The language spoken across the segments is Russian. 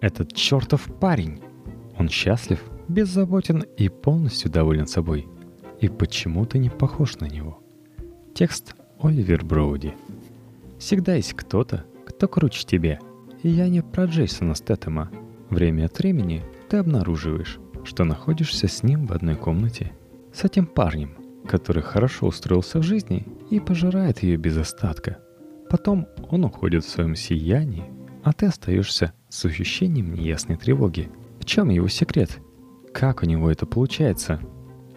Этот чертов парень! Он счастлив, беззаботен и полностью доволен собой. И почему ты не похож на него? Текст Оливер Броуди. Всегда есть кто-то, кто круче тебя. И я не про Джейсона Стэттема. Время от времени ты обнаруживаешь, что находишься с ним в одной комнате. С этим парнем, который хорошо устроился в жизни и пожирает ее без остатка. Потом он уходит в своем сиянии, а ты остаешься с ощущением неясной тревоги. В чем его секрет? Как у него это получается?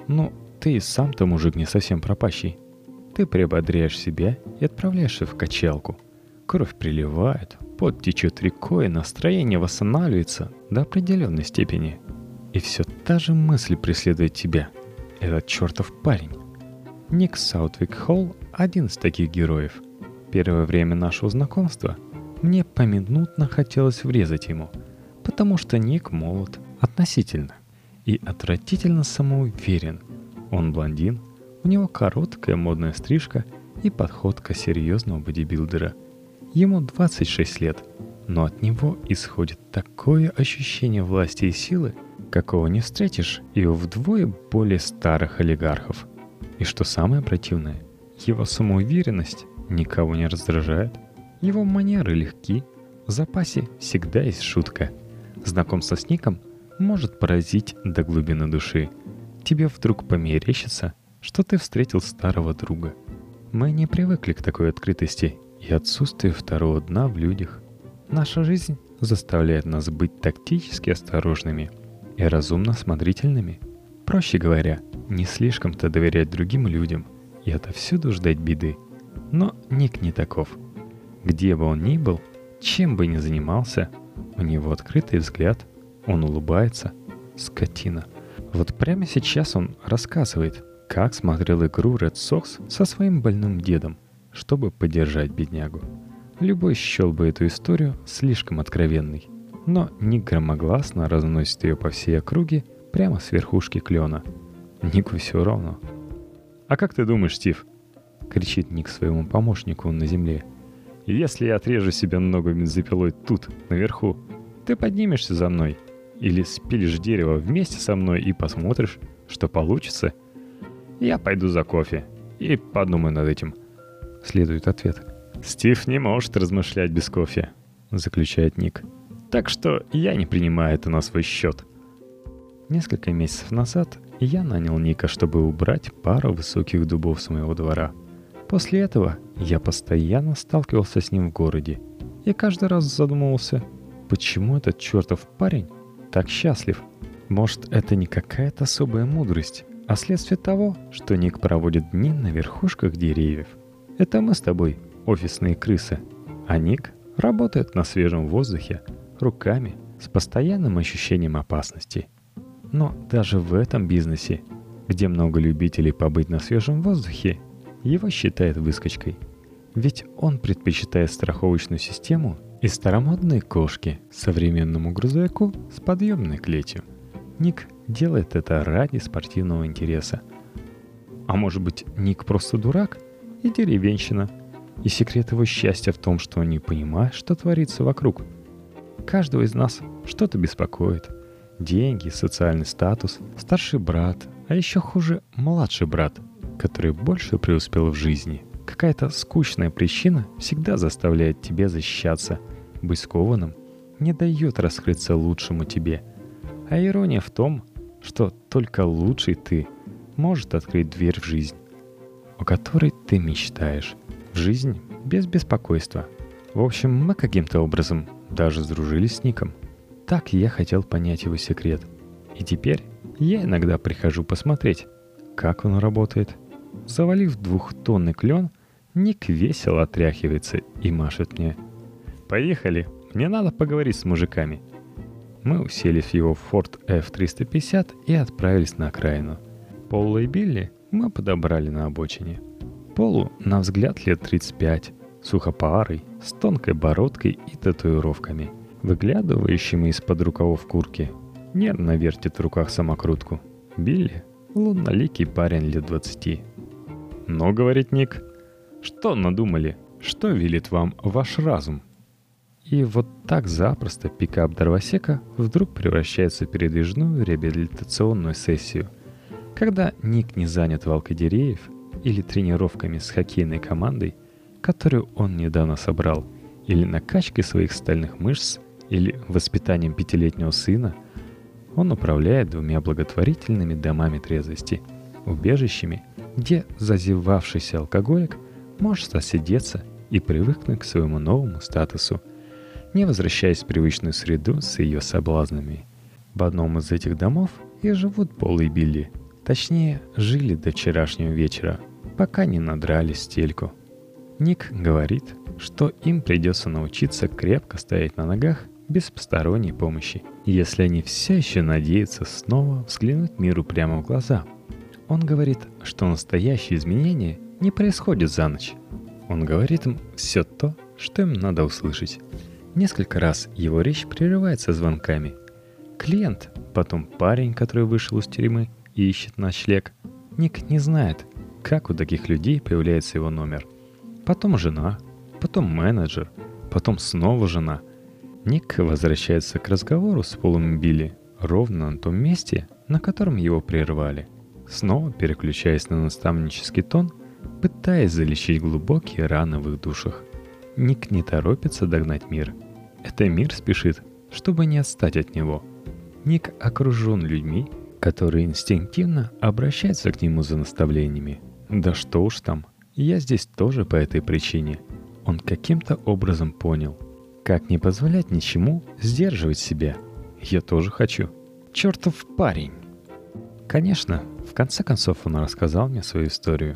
Ну, ты и сам-то мужик не совсем пропащий. Ты приободряешь себя и отправляешься в качалку. Кровь приливает, пот течет рекой, настроение восстанавливается до определенной степени. И все та же мысль преследует тебя. Этот чертов парень. Ник Саутвик Холл – один из таких героев. Первое время нашего знакомства мне поминутно хотелось врезать ему, потому что Ник молод относительно и отвратительно самоуверен. Он блондин, у него короткая модная стрижка и подходка серьезного бодибилдера. Ему 26 лет, но от него исходит такое ощущение власти и силы, какого не встретишь и у вдвое более старых олигархов. И что самое противное, его самоуверенность никого не раздражает, его манеры легки, в запасе всегда есть шутка. Знакомство с Ником может поразить до глубины души. Тебе вдруг померещится, что ты встретил старого друга. Мы не привыкли к такой открытости и отсутствию второго дна в людях. Наша жизнь заставляет нас быть тактически осторожными – и разумно смотрительными. Проще говоря, не слишком-то доверять другим людям и отовсюду ждать беды. Но Ник не таков. Где бы он ни был, чем бы ни занимался, у него открытый взгляд, он улыбается. Скотина. Вот прямо сейчас он рассказывает, как смотрел игру Red Sox со своим больным дедом, чтобы поддержать беднягу. Любой счел бы эту историю слишком откровенной но Ник громогласно разносит ее по всей округе прямо с верхушки клена. Нику все равно. «А как ты думаешь, Стив?» — кричит Ник своему помощнику на земле. «Если я отрежу себе ногу бензопилой тут, наверху, ты поднимешься за мной или спилишь дерево вместе со мной и посмотришь, что получится? Я пойду за кофе и подумаю над этим». Следует ответ. «Стив не может размышлять без кофе», — заключает Ник. Так что я не принимаю это на свой счет. Несколько месяцев назад я нанял Ника, чтобы убрать пару высоких дубов с моего двора. После этого я постоянно сталкивался с ним в городе и каждый раз задумывался, почему этот чертов парень так счастлив. Может, это не какая-то особая мудрость, а следствие того, что Ник проводит дни на верхушках деревьев. Это мы с тобой, офисные крысы, а Ник работает на свежем воздухе, руками, с постоянным ощущением опасности. Но даже в этом бизнесе, где много любителей побыть на свежем воздухе, его считают выскочкой. Ведь он предпочитает страховочную систему и старомодные кошки современному грузовику с подъемной клетью. Ник делает это ради спортивного интереса. А может быть, Ник просто дурак и деревенщина, и секрет его счастья в том, что он не понимает, что творится вокруг – Каждого из нас что-то беспокоит. Деньги, социальный статус, старший брат, а еще хуже младший брат, который больше преуспел в жизни. Какая-то скучная причина всегда заставляет тебя защищаться, быть скованным, не дает раскрыться лучшему тебе. А ирония в том, что только лучший ты может открыть дверь в жизнь, о которой ты мечтаешь. В жизнь без беспокойства. В общем, мы каким-то образом даже сдружились с Ником. Так я хотел понять его секрет. И теперь я иногда прихожу посмотреть, как он работает. Завалив двухтонный клен, Ник весело отряхивается и машет мне. «Поехали, мне надо поговорить с мужиками». Мы уселись в его Ford F-350 и отправились на окраину. Пола и Билли мы подобрали на обочине. Полу, на взгляд, лет 35, сухопарый, с тонкой бородкой и татуировками, выглядывающими из-под рукавов курки. Нервно вертит в руках самокрутку. Билли — лунноликий парень лет двадцати. «Но, — говорит Ник, — что надумали? Что велит вам ваш разум?» И вот так запросто пикап дровосека вдруг превращается в передвижную реабилитационную сессию. Когда Ник не занят валкой деревьев или тренировками с хоккейной командой, которую он недавно собрал, или накачкой своих стальных мышц, или воспитанием пятилетнего сына, он управляет двумя благотворительными домами трезвости, убежищами, где зазевавшийся алкоголик может осидеться и привыкнуть к своему новому статусу, не возвращаясь в привычную среду с ее соблазнами. В одном из этих домов и живут Пол и Билли. Точнее, жили до вчерашнего вечера, пока не надрали стельку. Ник говорит, что им придется научиться крепко стоять на ногах без посторонней помощи, если они все еще надеются снова взглянуть миру прямо в глаза. Он говорит, что настоящие изменения не происходят за ночь. Он говорит им все то, что им надо услышать. Несколько раз его речь прерывается звонками. Клиент, потом парень, который вышел из тюрьмы и ищет ночлег. Ник не знает, как у таких людей появляется его номер. Потом жена, потом менеджер, потом снова жена – Ник возвращается к разговору с Полом Билли ровно на том месте, на котором его прервали, снова переключаясь на наставнический тон, пытаясь залечить глубокие раны в их душах. Ник не торопится догнать мир. Это мир спешит, чтобы не отстать от него. Ник окружен людьми, которые инстинктивно обращаются к нему за наставлениями. Да что уж там, я здесь тоже по этой причине. Он каким-то образом понял – как не позволять ничему сдерживать себя? Я тоже хочу. Чертов парень. Конечно, в конце концов он рассказал мне свою историю.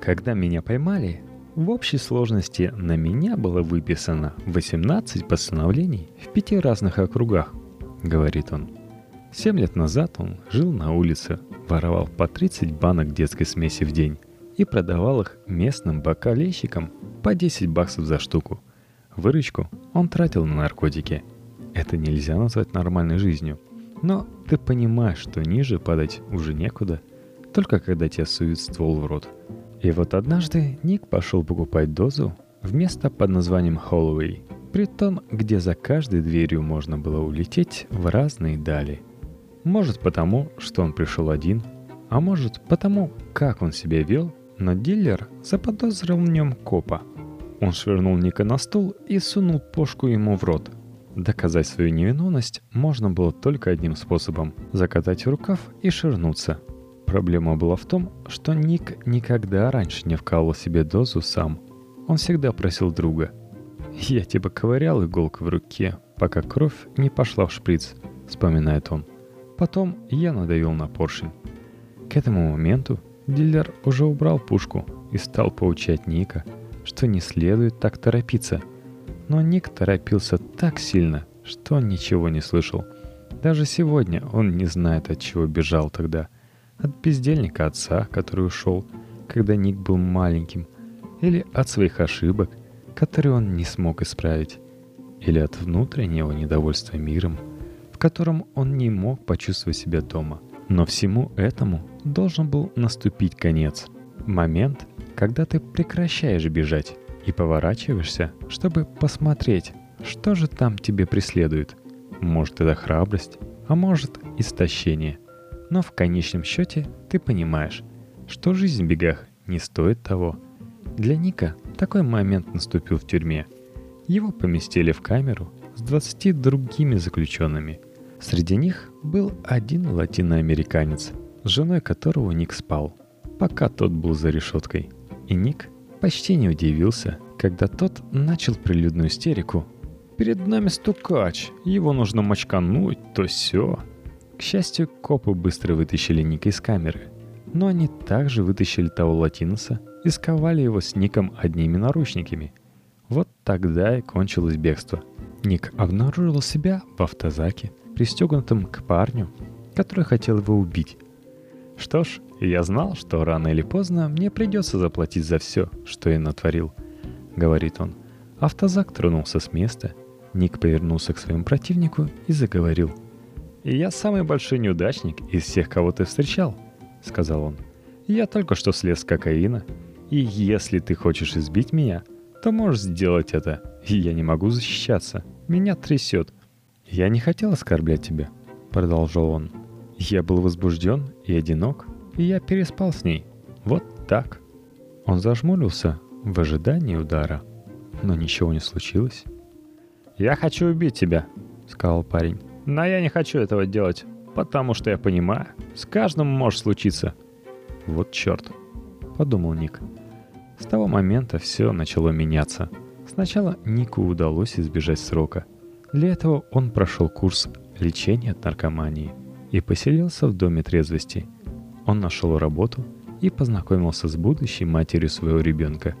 Когда меня поймали, в общей сложности на меня было выписано 18 постановлений в пяти разных округах, говорит он. Семь лет назад он жил на улице, воровал по 30 банок детской смеси в день и продавал их местным бокалейщикам по 10 баксов за штуку – Выручку он тратил на наркотики. Это нельзя назвать нормальной жизнью. Но ты понимаешь, что ниже падать уже некуда, только когда тебе суют ствол в рот. И вот однажды Ник пошел покупать дозу в место под названием Холлоуэй, при том, где за каждой дверью можно было улететь в разные дали. Может потому, что он пришел один, а может потому, как он себя вел, но дилер заподозрил в нем копа – он швырнул Ника на стул и сунул пошку ему в рот. Доказать свою невиновность можно было только одним способом – закатать рукав и ширнуться. Проблема была в том, что Ник никогда раньше не вкалывал себе дозу сам. Он всегда просил друга. «Я типа ковырял иголку в руке, пока кровь не пошла в шприц», – вспоминает он. Потом я надавил на поршень. К этому моменту дилер уже убрал пушку и стал поучать Ника – что не следует так торопиться. Но Ник торопился так сильно, что ничего не слышал. Даже сегодня он не знает, от чего бежал тогда. От бездельника отца, который ушел, когда Ник был маленьким, или от своих ошибок, которые он не смог исправить, или от внутреннего недовольства миром, в котором он не мог почувствовать себя дома. Но всему этому должен был наступить конец. Момент, когда ты прекращаешь бежать и поворачиваешься, чтобы посмотреть, что же там тебе преследует. Может это храбрость, а может истощение. Но в конечном счете ты понимаешь, что жизнь в бегах не стоит того. Для Ника такой момент наступил в тюрьме. Его поместили в камеру с 20 другими заключенными. Среди них был один латиноамериканец, с женой которого Ник спал, пока тот был за решеткой – и Ник почти не удивился, когда тот начал прилюдную истерику. «Перед нами стукач, его нужно мочкануть, то все. К счастью, копы быстро вытащили Ника из камеры. Но они также вытащили того латиноса и сковали его с Ником одними наручниками. Вот тогда и кончилось бегство. Ник обнаружил себя в автозаке, пристегнутым к парню, который хотел его убить. Что ж, я знал, что рано или поздно мне придется заплатить за все, что я натворил, говорит он. Автозак тронулся с места, Ник повернулся к своему противнику и заговорил. «Я самый большой неудачник из всех, кого ты встречал», — сказал он. «Я только что слез с кокаина, и если ты хочешь избить меня, то можешь сделать это. И я не могу защищаться. Меня трясет. Я не хотел оскорблять тебя, продолжал он. Я был возбужден и одинок, и я переспал с ней. Вот так. Он зажмурился в ожидании удара, но ничего не случилось. «Я хочу убить тебя», — сказал парень. «Но я не хочу этого делать, потому что я понимаю, с каждым может случиться». «Вот черт», — подумал Ник. С того момента все начало меняться. Сначала Нику удалось избежать срока. Для этого он прошел курс лечения от наркомании и поселился в доме трезвости. Он нашел работу и познакомился с будущей матерью своего ребенка.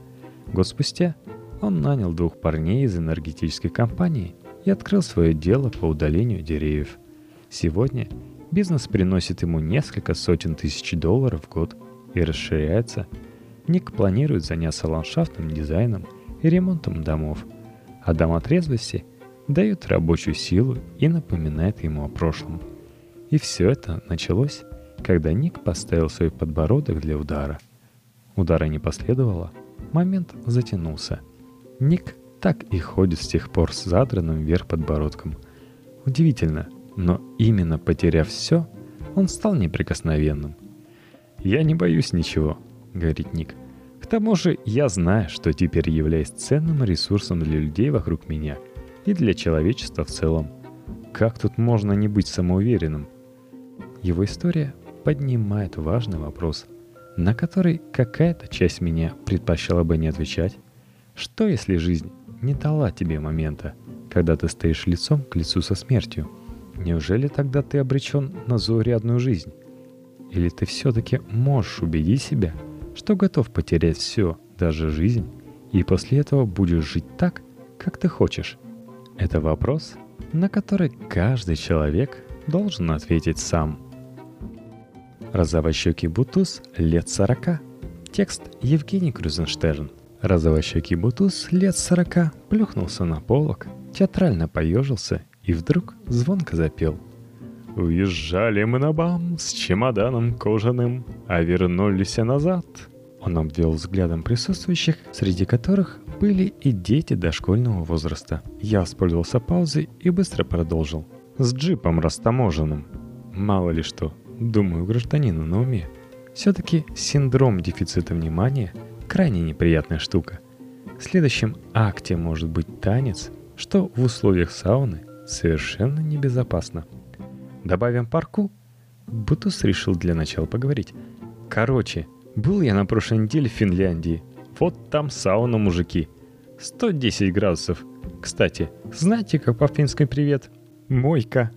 Год спустя он нанял двух парней из энергетической компании и открыл свое дело по удалению деревьев. Сегодня бизнес приносит ему несколько сотен тысяч долларов в год и расширяется. Ник планирует заняться ландшафтным дизайном и ремонтом домов, а дома трезвости дают рабочую силу и напоминает ему о прошлом. И все это началось, когда Ник поставил свой подбородок для удара. Удара не последовало, момент затянулся – Ник так и ходит с тех пор с задранным вверх подбородком. Удивительно, но именно потеряв все, он стал неприкосновенным. «Я не боюсь ничего», — говорит Ник. «К тому же я знаю, что теперь являюсь ценным ресурсом для людей вокруг меня и для человечества в целом. Как тут можно не быть самоуверенным?» Его история поднимает важный вопрос, на который какая-то часть меня предпочла бы не отвечать, что если жизнь не дала тебе момента, когда ты стоишь лицом к лицу со смертью? Неужели тогда ты обречен на заурядную жизнь? Или ты все-таки можешь убедить себя, что готов потерять все, даже жизнь, и после этого будешь жить так, как ты хочешь? Это вопрос, на который каждый человек должен ответить сам. Розовощекий Бутуз лет сорока. Текст Евгений Крузенштерн – Розовощекий бутуз лет сорока плюхнулся на полок, театрально поежился и вдруг звонко запел. «Уезжали мы на бам с чемоданом кожаным, а вернулись назад». Он обвел взглядом присутствующих, среди которых были и дети дошкольного возраста. Я воспользовался паузой и быстро продолжил. «С джипом растаможенным. Мало ли что, думаю, гражданина на уме. Все-таки синдром дефицита внимания – крайне неприятная штука. В следующем акте может быть танец, что в условиях сауны совершенно небезопасно. Добавим парку? Бутус решил для начала поговорить. Короче, был я на прошлой неделе в Финляндии. Вот там сауна, мужики. 110 градусов. Кстати, знаете, как по-фински привет? Мойка.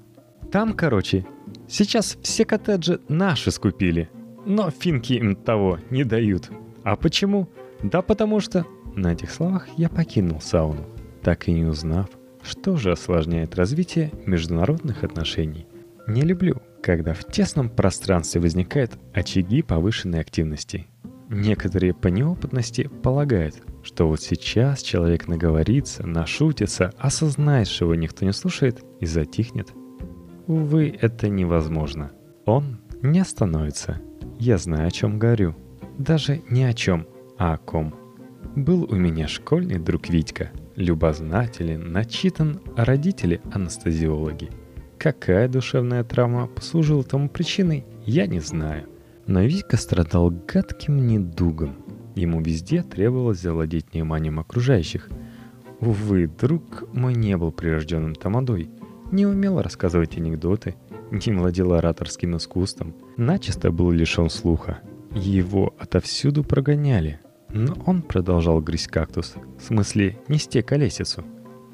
Там, короче, сейчас все коттеджи наши скупили. Но финки им того не дают. А почему? Да потому что... На этих словах я покинул сауну, так и не узнав, что же осложняет развитие международных отношений. Не люблю, когда в тесном пространстве возникают очаги повышенной активности. Некоторые по неопытности полагают, что вот сейчас человек наговорится, нашутится, осознает, что его никто не слушает и затихнет. Увы, это невозможно. Он не остановится. Я знаю, о чем говорю. Даже не о чем, а о ком. Был у меня школьный друг Витька, любознателен, начитан, а родители анестезиологи. Какая душевная травма послужила тому причиной, я не знаю. Но Витька страдал гадким недугом. Ему везде требовалось завладеть вниманием окружающих. Увы, друг мой не был прирожденным тамадой, не умел рассказывать анекдоты, не владел ораторским искусством, начисто был лишен слуха, его отовсюду прогоняли, но он продолжал грызть кактус, в смысле нести колесицу.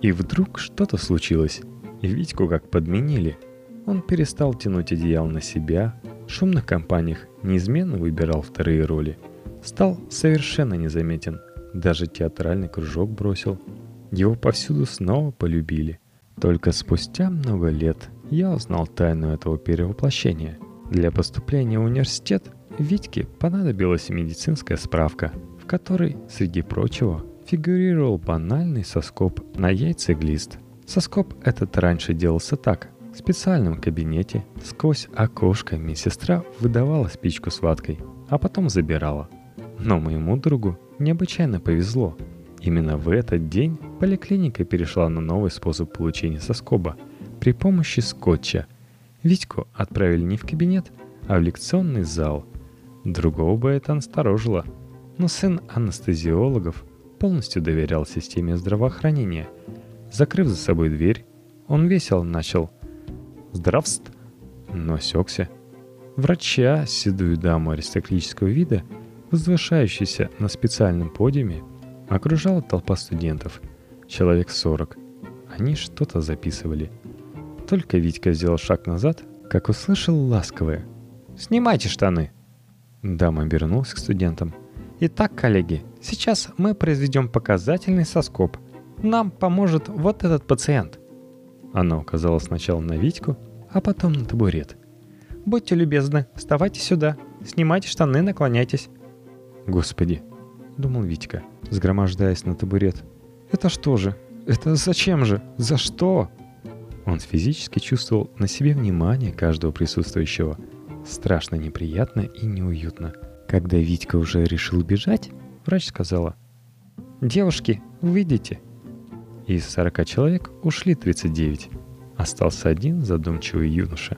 И вдруг что-то случилось, и Витьку как подменили. Он перестал тянуть одеяло на себя, в шумных компаниях неизменно выбирал вторые роли. Стал совершенно незаметен, даже театральный кружок бросил. Его повсюду снова полюбили. Только спустя много лет я узнал тайну этого перевоплощения. Для поступления в университет Витьке понадобилась медицинская справка, в которой, среди прочего, фигурировал банальный соскоб на яйцеглист. Соскоб этот раньше делался так. В специальном кабинете сквозь окошко медсестра выдавала спичку с ваткой, а потом забирала. Но моему другу необычайно повезло. Именно в этот день поликлиника перешла на новый способ получения соскоба при помощи скотча. Витьку отправили не в кабинет, а в лекционный зал. Другого бы это насторожило. Но сын анестезиологов полностью доверял системе здравоохранения. Закрыв за собой дверь, он весело начал «Здравств!» но осекся. Врача, седую даму аристократического вида, возвышающуюся на специальном подиуме, окружала толпа студентов, человек сорок. Они что-то записывали. Только Витька сделал шаг назад, как услышал ласковое «Снимайте штаны!» Дама обернулась к студентам. «Итак, коллеги, сейчас мы произведем показательный соскоб. Нам поможет вот этот пациент». Она указала сначала на Витьку, а потом на табурет. «Будьте любезны, вставайте сюда, снимайте штаны, наклоняйтесь». «Господи», — думал Витька, сгромождаясь на табурет. «Это что же? Это зачем же? За что?» Он физически чувствовал на себе внимание каждого присутствующего. Страшно неприятно и неуютно. Когда Витька уже решил бежать, врач сказала, «Девушки, выйдите». Из 40 человек ушли 39. Остался один задумчивый юноша.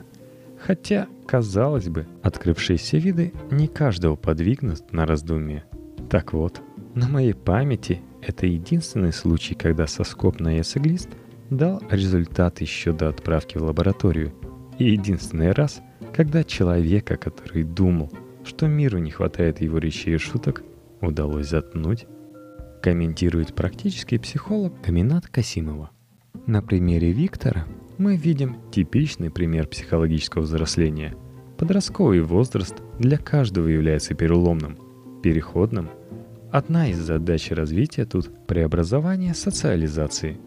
Хотя, казалось бы, открывшиеся виды не каждого подвигнут на раздумье. Так вот, на моей памяти это единственный случай, когда соскоб на ясоглист дал результат еще до отправки в лабораторию. И единственный раз, когда человека, который думал, что миру не хватает его речей и шуток, удалось заткнуть, комментирует практический психолог Каминат Касимова. На примере Виктора мы видим типичный пример психологического взросления. Подростковый возраст для каждого является переломным, переходным. Одна из задач развития тут – преобразование социализации,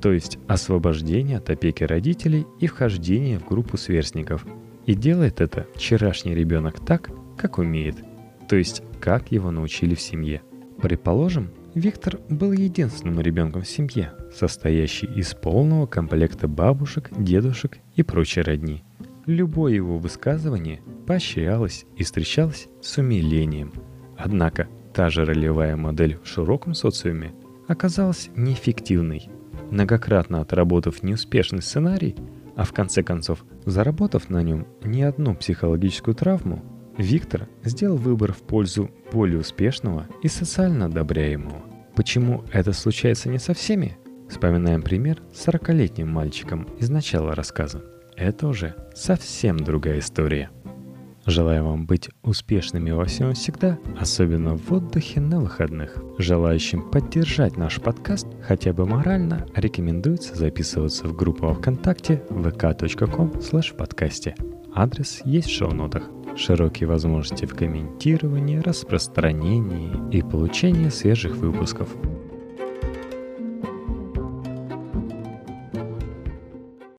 то есть освобождение от опеки родителей и вхождение в группу сверстников. И делает это вчерашний ребенок так, как умеет, то есть как его научили в семье. Предположим, Виктор был единственным ребенком в семье, состоящей из полного комплекта бабушек, дедушек и прочей родни. Любое его высказывание поощрялось и встречалось с умилением. Однако та же ролевая модель в широком социуме оказалась неэффективной. Многократно отработав неуспешный сценарий, а в конце концов заработав на нем не одну психологическую травму, Виктор сделал выбор в пользу более успешного и социально одобряемого. Почему это случается не со всеми? Вспоминаем пример с 40-летним мальчиком из начала рассказа. Это уже совсем другая история. Желаю вам быть успешными во всем всегда, особенно в отдыхе на выходных. Желающим поддержать наш подкаст хотя бы морально рекомендуется записываться в группу ВКонтакте vk.com подкасте. Адрес есть в шоу-нотах широкие возможности в комментировании, распространении и получении свежих выпусков –